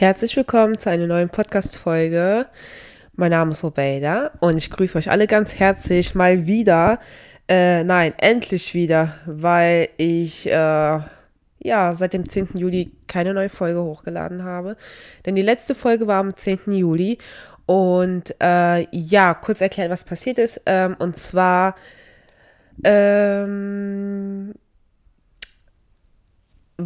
Herzlich willkommen zu einer neuen Podcast-Folge. Mein Name ist Robeida und ich grüße euch alle ganz herzlich mal wieder. Äh, nein, endlich wieder, weil ich äh, ja seit dem 10. Juli keine neue Folge hochgeladen habe. Denn die letzte Folge war am 10. Juli und äh, ja, kurz erklärt, was passiert ist. Ähm, und zwar ähm,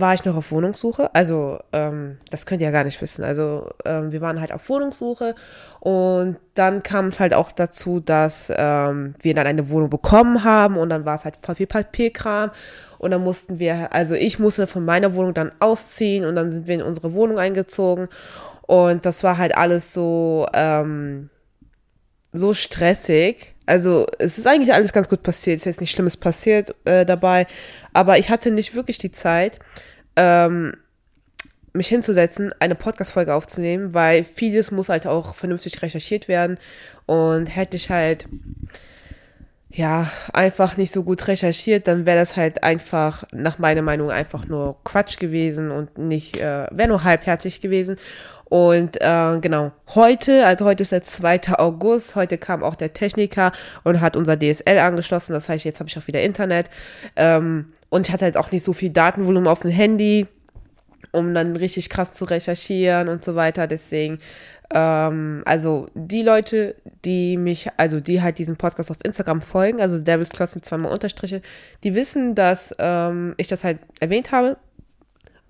war ich noch auf Wohnungssuche. Also, ähm, das könnt ihr ja gar nicht wissen. Also, ähm, wir waren halt auf Wohnungssuche und dann kam es halt auch dazu, dass ähm, wir dann eine Wohnung bekommen haben und dann war es halt voll viel Papierkram und dann mussten wir, also ich musste von meiner Wohnung dann ausziehen und dann sind wir in unsere Wohnung eingezogen und das war halt alles so, ähm, so stressig also es ist eigentlich alles ganz gut passiert. Es ist jetzt nichts Schlimmes passiert äh, dabei. Aber ich hatte nicht wirklich die Zeit, ähm, mich hinzusetzen, eine Podcast-Folge aufzunehmen, weil vieles muss halt auch vernünftig recherchiert werden. Und hätte ich halt, ja, einfach nicht so gut recherchiert, dann wäre das halt einfach, nach meiner Meinung, einfach nur Quatsch gewesen und nicht, äh, wäre nur halbherzig gewesen. Und äh, genau, heute, also heute ist der 2. August, heute kam auch der Techniker und hat unser DSL angeschlossen. Das heißt, jetzt habe ich auch wieder Internet. Ähm, und ich hatte halt auch nicht so viel Datenvolumen auf dem Handy, um dann richtig krass zu recherchieren und so weiter. Deswegen, ähm, also die Leute, die mich, also die halt diesen Podcast auf Instagram folgen, also Devil's sind zweimal Unterstriche, die wissen, dass ähm, ich das halt erwähnt habe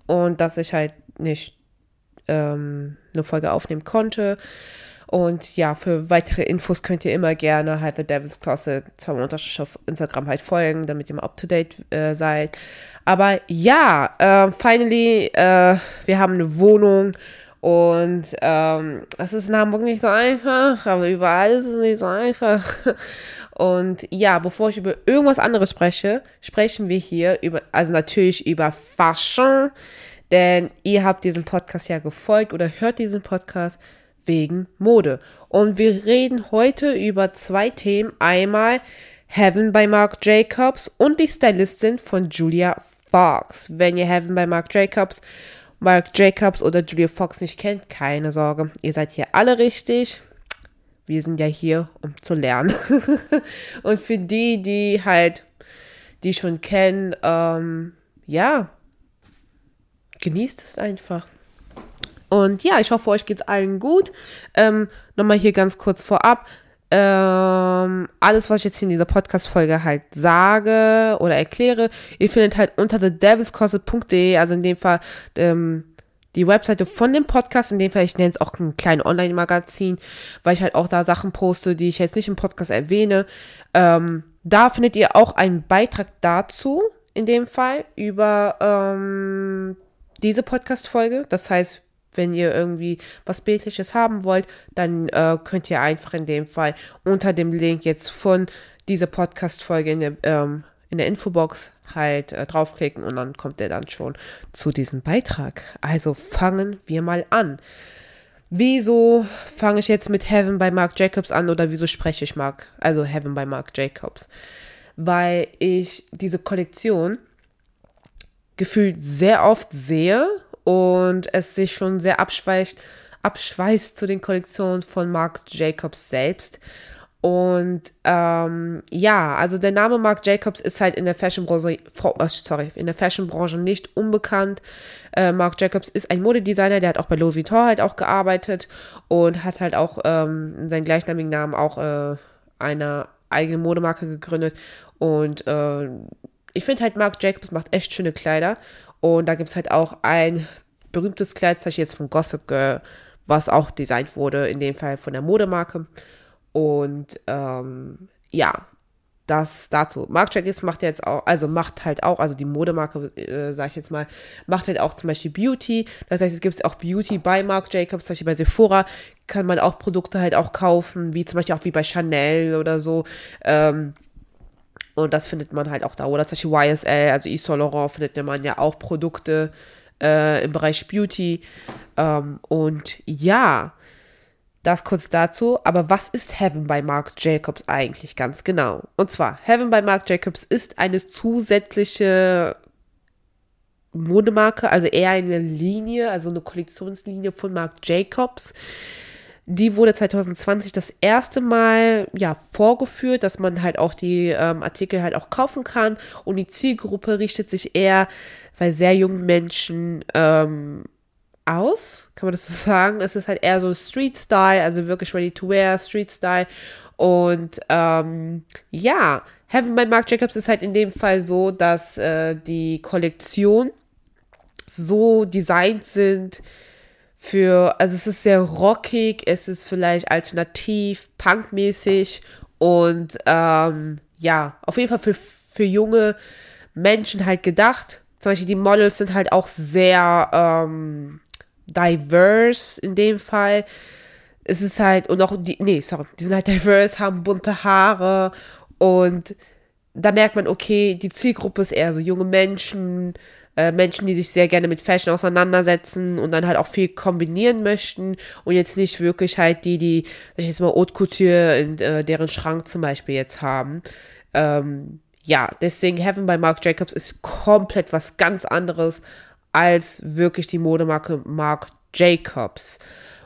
und dass ich halt nicht ähm, eine Folge aufnehmen konnte. Und ja, für weitere Infos könnt ihr immer gerne halt The Devil's Closet zwei Unterstrich auf Instagram halt folgen, damit ihr mal up to date äh, seid. Aber ja, äh, finally, äh, wir haben eine Wohnung und ähm, es ist in Hamburg nicht so einfach, aber überall ist es nicht so einfach. Und ja, bevor ich über irgendwas anderes spreche, sprechen wir hier über, also natürlich über Fashion. Denn ihr habt diesem Podcast ja gefolgt oder hört diesen Podcast wegen Mode. Und wir reden heute über zwei Themen. Einmal Heaven bei Marc Jacobs und die Stylistin von Julia Fox. Wenn ihr Heaven bei Marc Jacobs, Marc Jacobs oder Julia Fox nicht kennt, keine Sorge. Ihr seid hier alle richtig. Wir sind ja hier, um zu lernen. und für die, die halt, die schon kennen, ähm, ja, genießt es einfach. Und ja, ich hoffe, euch geht's allen gut. Ähm, Nochmal hier ganz kurz vorab. Ähm, alles, was ich jetzt hier in dieser Podcast-Folge halt sage oder erkläre, ihr findet halt unter thedevilscloset.de, also in dem Fall ähm, die Webseite von dem Podcast, in dem Fall, ich nenne es auch ein kleines Online-Magazin, weil ich halt auch da Sachen poste, die ich jetzt nicht im Podcast erwähne. Ähm, da findet ihr auch einen Beitrag dazu, in dem Fall, über ähm, diese Podcast-Folge. Das heißt, wenn ihr irgendwie was Bildliches haben wollt, dann äh, könnt ihr einfach in dem Fall unter dem Link jetzt von dieser Podcast-Folge in der, ähm, in der Infobox halt äh, draufklicken und dann kommt ihr dann schon zu diesem Beitrag. Also fangen wir mal an. Wieso fange ich jetzt mit Heaven bei Marc Jacobs an oder wieso spreche ich Mark, also Heaven bei Marc Jacobs? Weil ich diese Kollektion gefühlt sehr oft sehe und es sich schon sehr abschweicht, abschweißt zu den Kollektionen von Marc Jacobs selbst. Und ähm, ja, also der Name Marc Jacobs ist halt in der Fashionbranche, oh, sorry, in der Fashionbranche nicht unbekannt. Äh, Marc Jacobs ist ein Modedesigner, der hat auch bei Louis Vuitton halt auch gearbeitet und hat halt auch ähm, seinen gleichnamigen Namen auch äh, eine eigene Modemarke gegründet. Und äh, ich finde halt, Marc Jacobs macht echt schöne Kleider. Und da gibt es halt auch ein berühmtes Kleid, zum jetzt von Gossip Girl, was auch designt wurde, in dem Fall von der Modemarke. Und ähm, ja, das dazu. Marc Jacobs macht jetzt auch, also macht halt auch, also die Modemarke, äh, sag ich jetzt mal, macht halt auch zum Beispiel Beauty. Das heißt, es gibt auch Beauty bei Marc Jacobs, zum Beispiel bei Sephora kann man auch Produkte halt auch kaufen, wie zum Beispiel auch wie bei Chanel oder so. Ähm, und das findet man halt auch da. Oder zum Beispiel YSL, also Yves Saint Laurent, findet man ja auch Produkte äh, im Bereich Beauty. Ähm, und ja, das kurz dazu. Aber was ist Heaven bei Marc Jacobs eigentlich ganz genau? Und zwar, Heaven bei Marc Jacobs ist eine zusätzliche Modemarke, also eher eine Linie, also eine Kollektionslinie von Marc Jacobs. Die wurde 2020 das erste Mal ja vorgeführt, dass man halt auch die ähm, Artikel halt auch kaufen kann. Und die Zielgruppe richtet sich eher bei sehr jungen Menschen ähm, aus, kann man das so sagen? Es ist halt eher so Street Style, also wirklich ready to wear, Street Style. Und ähm, ja, Heaven by Marc Jacobs ist halt in dem Fall so, dass äh, die Kollektion so designt sind für, also es ist sehr rockig, es ist vielleicht alternativ, punkmäßig und ähm, ja, auf jeden Fall für, für junge Menschen halt gedacht. Zum Beispiel die Models sind halt auch sehr ähm, diverse in dem Fall. Es ist halt, und auch die, nee, sorry, die sind halt diverse, haben bunte Haare und da merkt man, okay, die Zielgruppe ist eher so junge Menschen, äh, Menschen, die sich sehr gerne mit Fashion auseinandersetzen und dann halt auch viel kombinieren möchten und jetzt nicht wirklich halt die, die, ich jetzt mal, Haute Couture in äh, deren Schrank zum Beispiel jetzt haben. Ähm, ja, deswegen Heaven by Marc Jacobs ist komplett was ganz anderes als wirklich die Modemarke Marc Jacobs.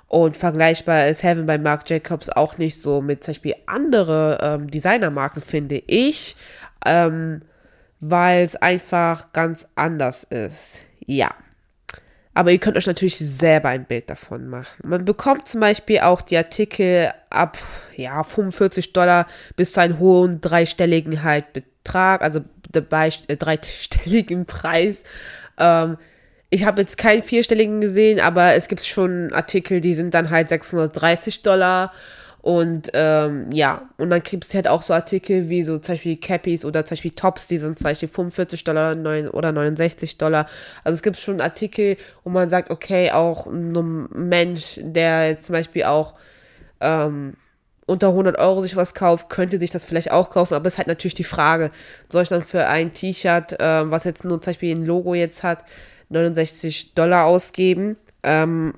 Und vergleichbar ist Heaven by Marc Jacobs auch nicht so mit zum Beispiel andere ähm, Designermarken, finde ich, ähm, weil es einfach ganz anders ist. Ja. Aber ihr könnt euch natürlich selber ein Bild davon machen. Man bekommt zum Beispiel auch die Artikel ab ja, 45 Dollar bis zu einem hohen dreistelligen halt Betrag, also dabei äh, dreistelligen Preis. Ähm, ich habe jetzt keinen vierstelligen gesehen, aber es gibt schon Artikel, die sind dann halt 630 Dollar. Und ähm, ja, und dann gibt es halt auch so Artikel wie so zum Beispiel Cappies oder zum Beispiel Tops, die sind zum Beispiel 45 Dollar oder 69 Dollar. Also es gibt schon Artikel, wo man sagt, okay, auch ein Mensch, der jetzt zum Beispiel auch ähm, unter 100 Euro sich was kauft, könnte sich das vielleicht auch kaufen, aber es ist halt natürlich die Frage, soll ich dann für ein T-Shirt, äh, was jetzt nur zum Beispiel ein Logo jetzt hat, 69 Dollar ausgeben, ähm,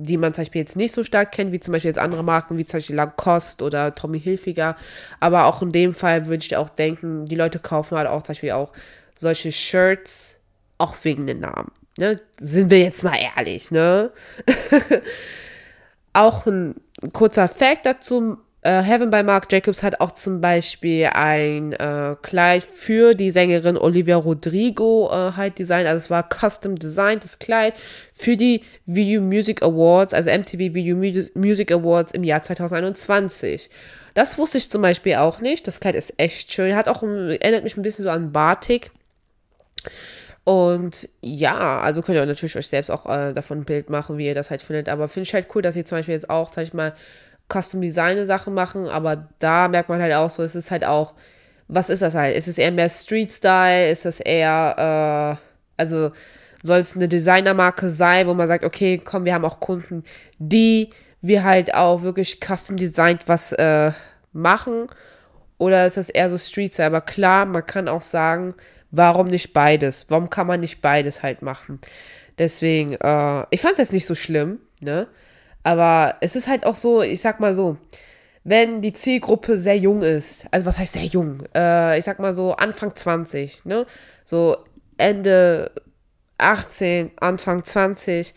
die man zum Beispiel jetzt nicht so stark kennt, wie zum Beispiel jetzt andere Marken, wie zum Beispiel Lacoste oder Tommy Hilfiger. Aber auch in dem Fall würde ich auch denken, die Leute kaufen halt auch zum Beispiel auch solche Shirts, auch wegen den Namen. Ne? Sind wir jetzt mal ehrlich, ne? auch ein kurzer Fact dazu, äh, Heaven by Marc Jacobs hat auch zum Beispiel ein äh, Kleid für die Sängerin Olivia Rodrigo äh, halt designt. Also es war custom designed, das Kleid für die Video Music Awards, also MTV Video Music Awards im Jahr 2021. Das wusste ich zum Beispiel auch nicht. Das Kleid ist echt schön. Hat auch, erinnert mich ein bisschen so an Batik. Und ja, also könnt ihr natürlich euch selbst auch äh, davon ein Bild machen, wie ihr das halt findet. Aber finde ich halt cool, dass ihr zum Beispiel jetzt auch, sag ich mal, Custom Design Sachen machen, aber da merkt man halt auch so, es ist halt auch, was ist das halt? Ist es eher mehr Street Style? Ist es eher, äh, also soll es eine Designermarke sein, wo man sagt, okay, komm, wir haben auch Kunden, die wir halt auch wirklich Custom Designed was äh, machen? Oder ist das eher so Street Style? Aber klar, man kann auch sagen, warum nicht beides? Warum kann man nicht beides halt machen? Deswegen, äh, ich fand es jetzt nicht so schlimm, ne? Aber es ist halt auch so, ich sag mal so, wenn die Zielgruppe sehr jung ist, also was heißt sehr jung? Äh, ich sag mal so Anfang 20, ne? So Ende 18, Anfang 20.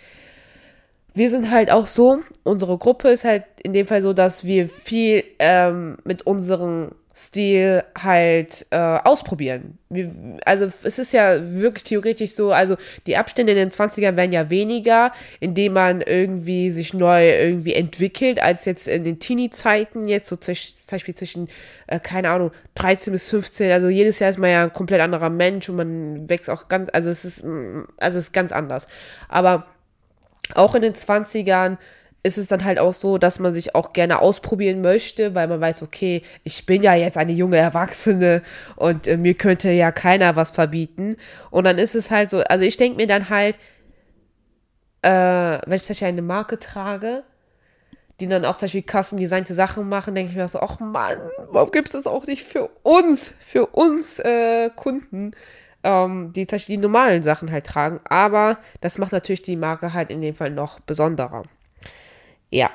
Wir sind halt auch so, unsere Gruppe ist halt in dem Fall so, dass wir viel ähm, mit unseren Stil halt äh, ausprobieren. Wir, also es ist ja wirklich theoretisch so, also die Abstände in den 20ern werden ja weniger, indem man irgendwie sich neu irgendwie entwickelt, als jetzt in den Teenie-Zeiten, jetzt so zum Beispiel zwischen, äh, keine Ahnung, 13 bis 15, also jedes Jahr ist man ja ein komplett anderer Mensch und man wächst auch ganz, also es ist, also es ist ganz anders. Aber auch in den 20ern ist es dann halt auch so, dass man sich auch gerne ausprobieren möchte, weil man weiß, okay, ich bin ja jetzt eine junge Erwachsene und äh, mir könnte ja keiner was verbieten. Und dann ist es halt so, also ich denke mir dann halt, äh, wenn ich Beispiel eine Marke trage, die dann auch zum Beispiel custom designte Sachen machen, denke ich mir so, ach Mann, warum gibt es das auch nicht für uns, für uns äh, Kunden, ähm, die Beispiel die normalen Sachen halt tragen. Aber das macht natürlich die Marke halt in dem Fall noch besonderer. Ja.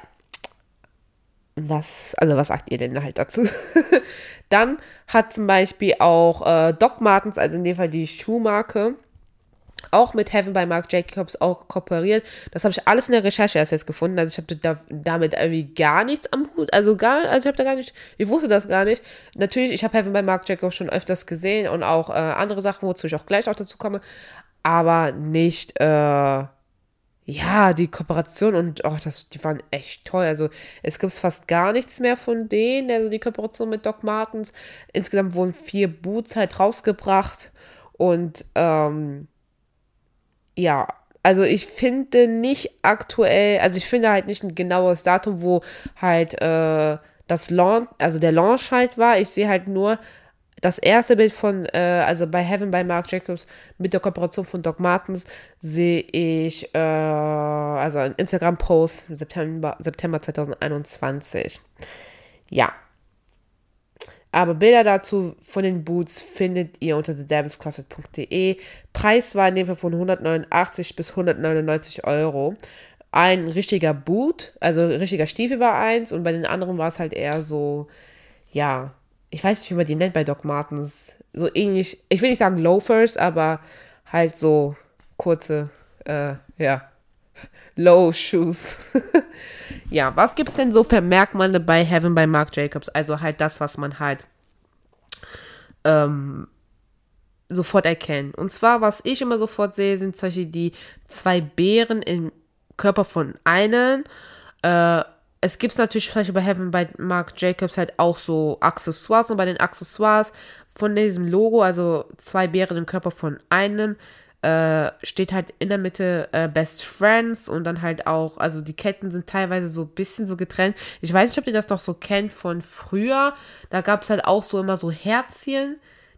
Was, also was sagt ihr denn halt dazu? Dann hat zum Beispiel auch äh, Doc Martens, also in dem Fall die Schuhmarke, auch mit Heaven bei Marc Jacobs auch kooperiert. Das habe ich alles in der Recherche erst jetzt gefunden. Also ich habe da, damit irgendwie gar nichts am Hut. Also gar, also ich habe da gar nicht, ich wusste das gar nicht. Natürlich, ich habe Heaven bei Marc Jacobs schon öfters gesehen und auch äh, andere Sachen, wozu ich auch gleich auch dazu komme. Aber nicht, äh, ja, die Kooperation und oh, das, die waren echt toll. Also es gibt fast gar nichts mehr von denen, also die Kooperation mit Doc Martens. Insgesamt wurden vier Boots halt rausgebracht und ähm, ja, also ich finde nicht aktuell, also ich finde halt nicht ein genaues Datum, wo halt äh, das Launch, also der Launch halt war. Ich sehe halt nur das erste Bild von, äh, also bei Heaven bei Marc Jacobs mit der Kooperation von Doc Martens sehe ich, äh, also ein Instagram-Post September, September 2021. Ja. Aber Bilder dazu von den Boots findet ihr unter thedevilscloset.de. Preis war in dem Fall von 189 bis 199 Euro. Ein richtiger Boot, also richtiger Stiefel war eins und bei den anderen war es halt eher so, ja, ich weiß nicht, wie man die nennt bei Doc Martens. So ähnlich, ich will nicht sagen Loafers, aber halt so kurze, äh, ja, Low Shoes. ja, was gibt's denn so für Merkmale bei Heaven bei Marc Jacobs? Also halt das, was man halt ähm, sofort erkennen. Und zwar, was ich immer sofort sehe, sind solche die zwei Bären im Körper von einem. Äh, es gibt natürlich vielleicht bei Heaven bei Marc Jacobs halt auch so Accessoires und bei den Accessoires von diesem Logo, also zwei Bären im Körper von einem, äh, steht halt in der Mitte äh, Best Friends und dann halt auch, also die Ketten sind teilweise so ein bisschen so getrennt. Ich weiß nicht, ob ihr das noch so kennt von früher. Da gab es halt auch so immer so Herzchen.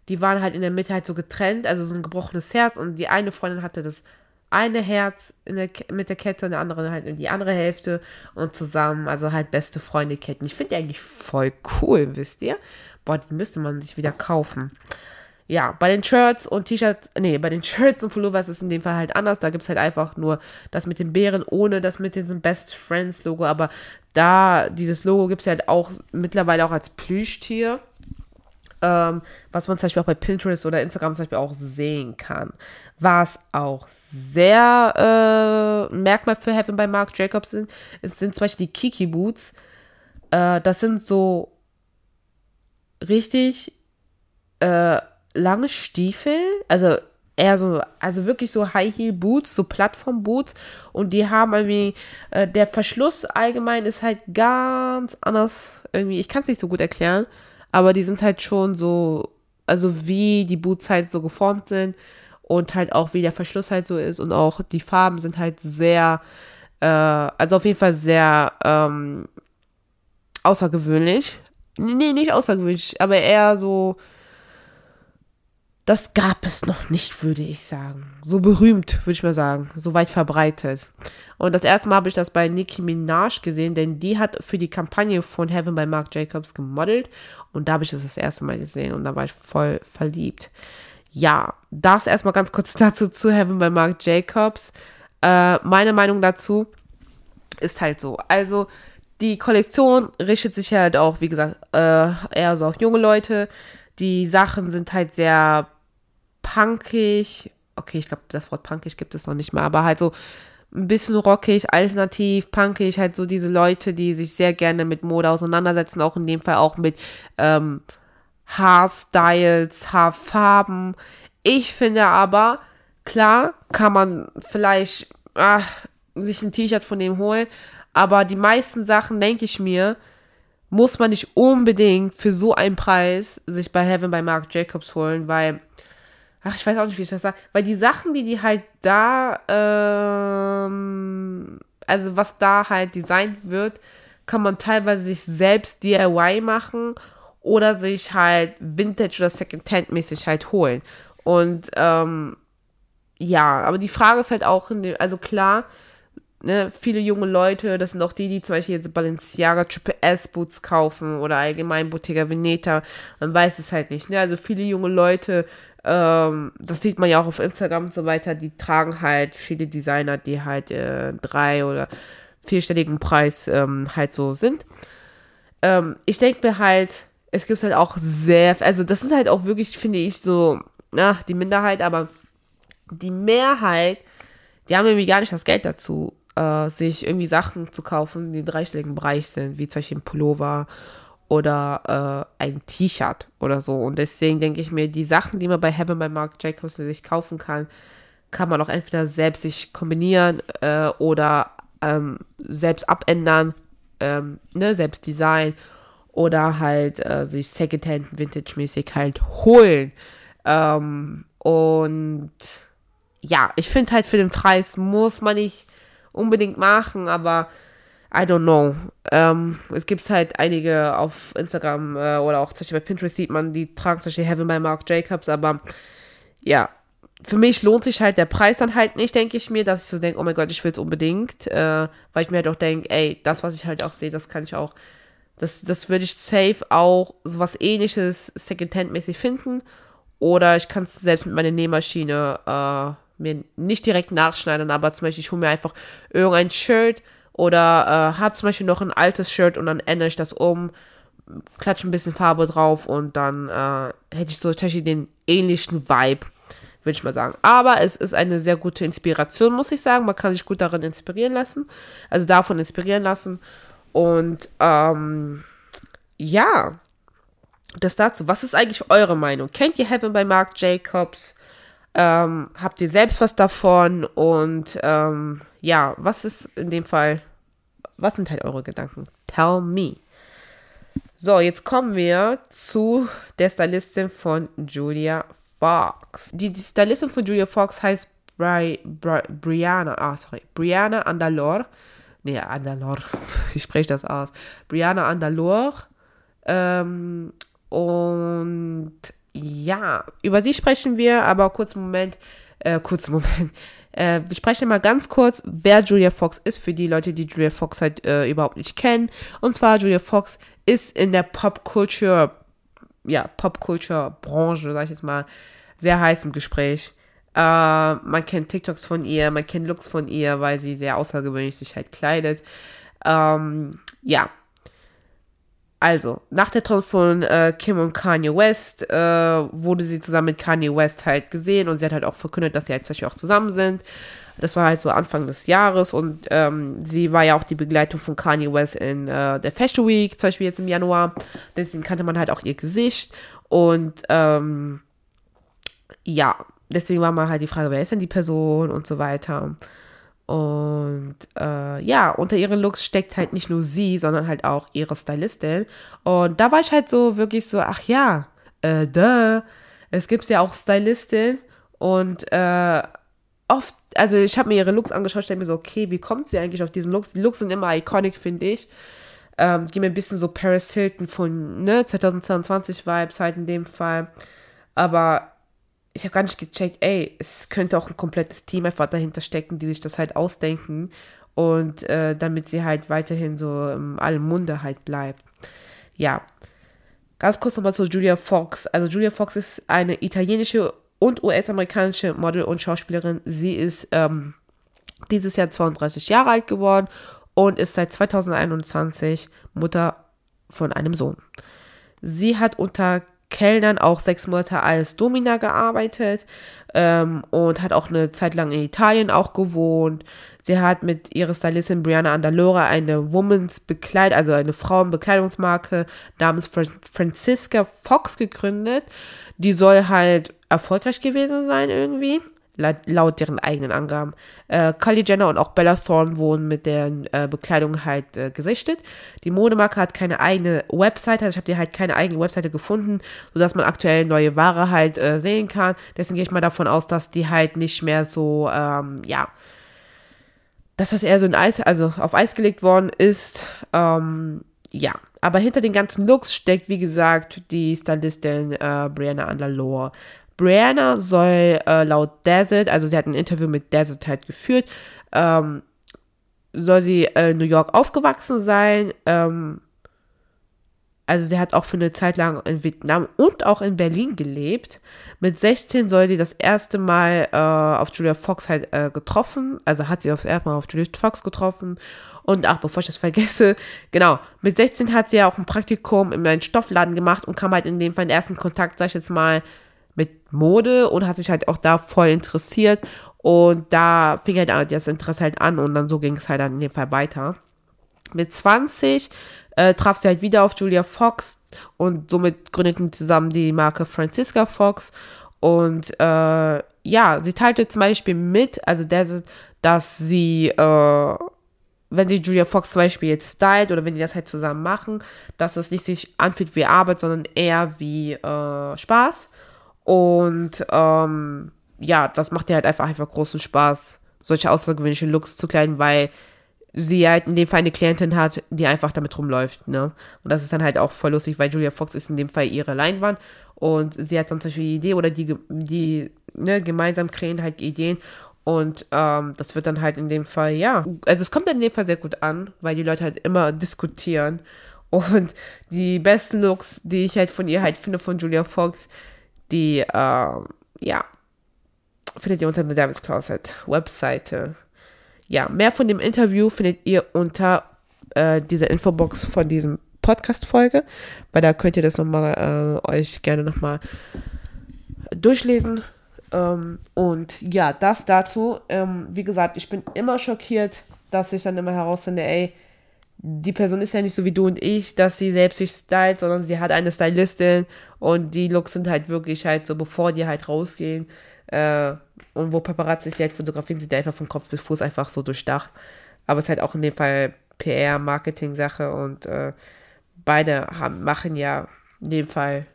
Die waren halt in der Mitte halt so getrennt, also so ein gebrochenes Herz und die eine Freundin hatte das eine Herz der, mit der Kette und der andere halt in die andere Hälfte und zusammen, also halt beste Freunde Ketten. Ich finde die eigentlich voll cool, wisst ihr? Boah, die müsste man sich wieder kaufen. Ja, bei den Shirts und T-Shirts, nee, bei den Shirts und Pullovers ist es in dem Fall halt anders. Da gibt es halt einfach nur das mit den Bären ohne das mit diesem Best Friends Logo. Aber da, dieses Logo gibt es halt auch mittlerweile auch als Plüschtier ähm, was man zum Beispiel auch bei Pinterest oder Instagram zum Beispiel auch sehen kann. Was auch sehr äh, Merkmal für Heaven bei Marc Jacobs sind, sind zum Beispiel die Kiki Boots. Äh, das sind so richtig äh, lange Stiefel, also eher so, also wirklich so High Heel Boots, so Plattform Boots und die haben irgendwie, äh, der Verschluss allgemein ist halt ganz anders irgendwie, ich kann es nicht so gut erklären, aber die sind halt schon so, also wie die Boots halt so geformt sind und halt auch wie der Verschluss halt so ist und auch die Farben sind halt sehr, äh, also auf jeden Fall sehr ähm, außergewöhnlich. Nee, nicht außergewöhnlich, aber eher so, das gab es noch nicht, würde ich sagen. So berühmt, würde ich mal sagen. So weit verbreitet. Und das erste Mal habe ich das bei Nicki Minaj gesehen, denn die hat für die Kampagne von Heaven bei Marc Jacobs gemodelt. Und da habe ich das das erste Mal gesehen und da war ich voll verliebt. Ja, das erstmal ganz kurz dazu zu Heaven bei Marc Jacobs. Äh, meine Meinung dazu ist halt so. Also, die Kollektion richtet sich halt auch, wie gesagt, äh, eher so auf junge Leute. Die Sachen sind halt sehr punkig. Okay, ich glaube, das Wort punkig gibt es noch nicht mal, aber halt so ein bisschen rockig, alternativ, punkig, halt so diese Leute, die sich sehr gerne mit Mode auseinandersetzen, auch in dem Fall auch mit ähm, Haarstyles, Haarfarben. Ich finde aber, klar, kann man vielleicht ach, sich ein T-Shirt von dem holen, aber die meisten Sachen, denke ich mir, muss man nicht unbedingt für so einen Preis sich bei Heaven bei Marc Jacobs holen, weil ach, ich weiß auch nicht, wie ich das sage, weil die Sachen, die die halt da, ähm, also was da halt designt wird, kann man teilweise sich selbst DIY machen oder sich halt Vintage oder Secondhand mäßig halt holen. Und ähm, ja, aber die Frage ist halt auch, dem, also klar, ne, viele junge Leute, das sind auch die, die zum Beispiel jetzt Balenciaga Triple S Boots kaufen oder allgemein Bottega Veneta, man weiß es halt nicht, ne, also viele junge Leute ähm, das sieht man ja auch auf Instagram und so weiter. Die tragen halt viele Designer, die halt äh, drei oder vierstelligen Preis ähm, halt so sind. Ähm, ich denke mir halt, es gibt halt auch sehr, also das ist halt auch wirklich, finde ich, so, na, die Minderheit, aber die Mehrheit, die haben irgendwie gar nicht das Geld dazu, äh, sich irgendwie Sachen zu kaufen, die im dreistelligen Bereich sind, wie zum Beispiel ein Pullover oder äh, ein T-Shirt oder so. Und deswegen denke ich mir, die Sachen, die man bei Heaven bei Marc Jacobs sich kaufen kann, kann man auch entweder selbst sich kombinieren äh, oder ähm, selbst abändern, ähm, ne, selbst designen oder halt äh, sich Secondhand Vintage-mäßig halt holen. Ähm, und ja, ich finde halt für den Preis muss man nicht unbedingt machen, aber I don't know. Ähm, es gibt halt einige auf Instagram äh, oder auch zum Beispiel bei Pinterest sieht man, die tragen zum Beispiel Heaven by Mark Jacobs, aber ja, für mich lohnt sich halt der Preis dann halt nicht, denke ich mir, dass ich so denke, oh mein Gott, ich will es unbedingt, äh, weil ich mir halt auch denke, ey, das, was ich halt auch sehe, das kann ich auch, das, das würde ich safe auch so was ähnliches Secondhand-mäßig finden oder ich kann es selbst mit meiner Nähmaschine äh, mir nicht direkt nachschneiden, aber zum Beispiel ich hole mir einfach irgendein Shirt oder äh, habe zum Beispiel noch ein altes Shirt und dann ändere ich das um, klatsche ein bisschen Farbe drauf und dann äh, hätte ich so tatsächlich den ähnlichen Vibe würde ich mal sagen. Aber es ist eine sehr gute Inspiration, muss ich sagen. Man kann sich gut darin inspirieren lassen. Also davon inspirieren lassen. Und ähm, ja, das dazu. Was ist eigentlich eure Meinung? Kennt ihr Heaven bei Mark Jacobs? Ähm, habt ihr selbst was davon? Und ähm, ja, was ist in dem Fall, was sind halt eure Gedanken? Tell me. So, jetzt kommen wir zu der Stylistin von Julia Fox. Die, die Stylistin von Julia Fox heißt Bri, Bri, Brianna, ah, sorry, Brianna Andalor. Nee, Andalor, ich spreche das aus. Brianna Andalor. Ähm, und ja, über sie sprechen wir, aber kurzen Moment, äh, kurzen Moment. Äh, wir sprechen mal ganz kurz, wer Julia Fox ist, für die Leute, die Julia Fox halt äh, überhaupt nicht kennen. Und zwar, Julia Fox ist in der Popculture ja, Popculture-Branche, sag ich jetzt mal, sehr heiß im Gespräch. Äh, man kennt TikToks von ihr, man kennt Looks von ihr, weil sie sehr außergewöhnlich sich halt kleidet. Ähm, ja. Also, nach der Trennung von äh, Kim und Kanye West äh, wurde sie zusammen mit Kanye West halt gesehen und sie hat halt auch verkündet, dass sie halt auch zusammen sind. Das war halt so Anfang des Jahres und ähm, sie war ja auch die Begleitung von Kanye West in äh, der Fashion Week, zum Beispiel jetzt im Januar. Deswegen kannte man halt auch ihr Gesicht und ähm, ja, deswegen war mal halt die Frage, wer ist denn die Person und so weiter. Und äh, ja, unter ihren Looks steckt halt nicht nur sie, sondern halt auch ihre Stylistin. Und da war ich halt so wirklich so, ach ja, äh, duh. Es gibt ja auch Stylistin und äh, oft also ich habe mir ihre Looks angeschaut, stelle mir so, okay, wie kommt sie eigentlich auf diesen Looks? Die Looks sind immer iconic, finde ich. Ähm, die mir ein bisschen so Paris Hilton von ne, 2022 Vibes halt in dem Fall. Aber ich habe gar nicht gecheckt, ey, es könnte auch ein komplettes Team einfach dahinter stecken, die sich das halt ausdenken und äh, damit sie halt weiterhin so im allem Munde halt bleibt. Ja. Ganz kurz nochmal zu Julia Fox. Also Julia Fox ist eine italienische und US-amerikanische Model und Schauspielerin. Sie ist ähm, dieses Jahr 32 Jahre alt geworden und ist seit 2021 Mutter von einem Sohn. Sie hat unter Kellnern auch sechs Monate als Domina gearbeitet ähm, und hat auch eine Zeit lang in Italien auch gewohnt. Sie hat mit ihrer Stylistin Brianna Andalora eine Women's Bekleid, also eine Frauenbekleidungsmarke namens Francisca Fox gegründet. Die soll halt erfolgreich gewesen sein irgendwie, laut deren eigenen Angaben. Äh, Kylie Jenner und auch Bella Thorne wurden mit deren äh, Bekleidung halt äh, gesichtet. Die Modemarke hat keine eigene Webseite, also ich habe dir halt keine eigene Webseite gefunden, sodass man aktuell neue Ware halt äh, sehen kann. Deswegen gehe ich mal davon aus, dass die halt nicht mehr so, ähm, ja, dass das eher so in Eis, also auf Eis gelegt worden ist. Ähm, ja, aber hinter den ganzen Looks steckt, wie gesagt, die Stylistin äh, Brianna Andalore. Brianna soll äh, laut Desert, also sie hat ein Interview mit Desert halt geführt, ähm, soll sie äh, in New York aufgewachsen sein. Ähm, also sie hat auch für eine Zeit lang in Vietnam und auch in Berlin gelebt. Mit 16 soll sie das erste Mal äh, auf Julia Fox halt äh, getroffen. Also hat sie auf erstmal auf Julia Fox getroffen. Und ach, bevor ich das vergesse, genau, mit 16 hat sie ja auch ein Praktikum in einem Stoffladen gemacht und kam halt in dem Fall den ersten Kontakt, sag ich jetzt mal, mit Mode und hat sich halt auch da voll interessiert. Und da fing halt das Interesse halt an und dann so ging es halt dann in dem Fall weiter. Mit 20 äh, traf sie halt wieder auf Julia Fox und somit gründeten zusammen die Marke Francisca Fox. Und äh, ja, sie teilte zum Beispiel mit, also der, dass sie, äh, wenn sie Julia Fox zum Beispiel jetzt stylt oder wenn die das halt zusammen machen, dass es nicht sich anfühlt wie Arbeit, sondern eher wie äh, Spaß. Und ähm, ja, das macht ihr halt einfach, einfach großen Spaß, solche außergewöhnliche Looks zu kleiden, weil sie halt in dem Fall eine Klientin hat, die einfach damit rumläuft, ne? Und das ist dann halt auch voll lustig, weil Julia Fox ist in dem Fall ihre Leinwand und sie hat dann zum Beispiel die Idee oder die, die ne, gemeinsam kreieren halt Ideen und ähm, das wird dann halt in dem Fall, ja, also es kommt dann in dem Fall sehr gut an, weil die Leute halt immer diskutieren und die besten Looks, die ich halt von ihr halt finde, von Julia Fox, die, äh, ja, findet ihr unter der Davis Closet Webseite. Ja, mehr von dem Interview findet ihr unter äh, dieser Infobox von diesem Podcast-Folge, weil da könnt ihr das nochmal äh, euch gerne nochmal durchlesen. Ähm, und ja, das dazu. Ähm, wie gesagt, ich bin immer schockiert, dass ich dann immer herausfinde, ey, die Person ist ja nicht so wie du und ich, dass sie selbst sich stylt, sondern sie hat eine Stylistin und die Looks sind halt wirklich halt so, bevor die halt rausgehen äh, und wo Paparazzi die halt fotografieren, sind die einfach von Kopf bis Fuß einfach so durchdacht. Aber es ist halt auch in dem Fall PR, Marketing-Sache und äh, beide haben, machen ja in dem Fall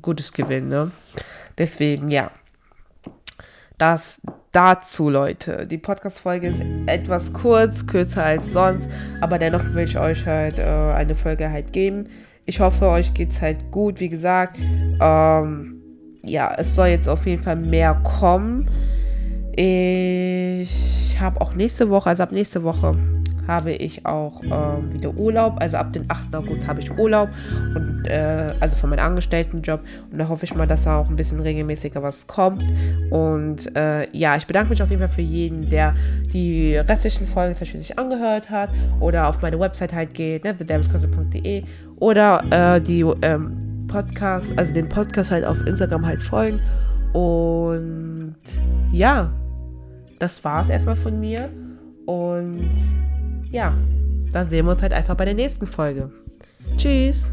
gutes Gewinn, ne? Deswegen, ja. Das dazu, Leute. Die Podcast-Folge ist etwas kurz, kürzer als sonst, aber dennoch will ich euch halt äh, eine Folge halt geben. Ich hoffe, euch geht's halt gut. Wie gesagt, ähm, ja, es soll jetzt auf jeden Fall mehr kommen. Ich habe auch nächste Woche, also ab nächste Woche, habe ich auch ähm, wieder Urlaub. Also ab dem 8. August habe ich Urlaub und äh, also von meinem Angestelltenjob. Und da hoffe ich mal, dass da auch ein bisschen regelmäßiger was kommt. Und äh, ja, ich bedanke mich auf jeden Fall für jeden, der die restlichen Folgen zum Beispiel sich angehört hat oder auf meine Website halt geht, ne, thedamscloset.de oder äh, die ähm, Podcast, also den Podcast halt auf Instagram halt folgen. Und ja, das war es erstmal von mir. Und ja, dann sehen wir uns halt einfach bei der nächsten Folge. Tschüss!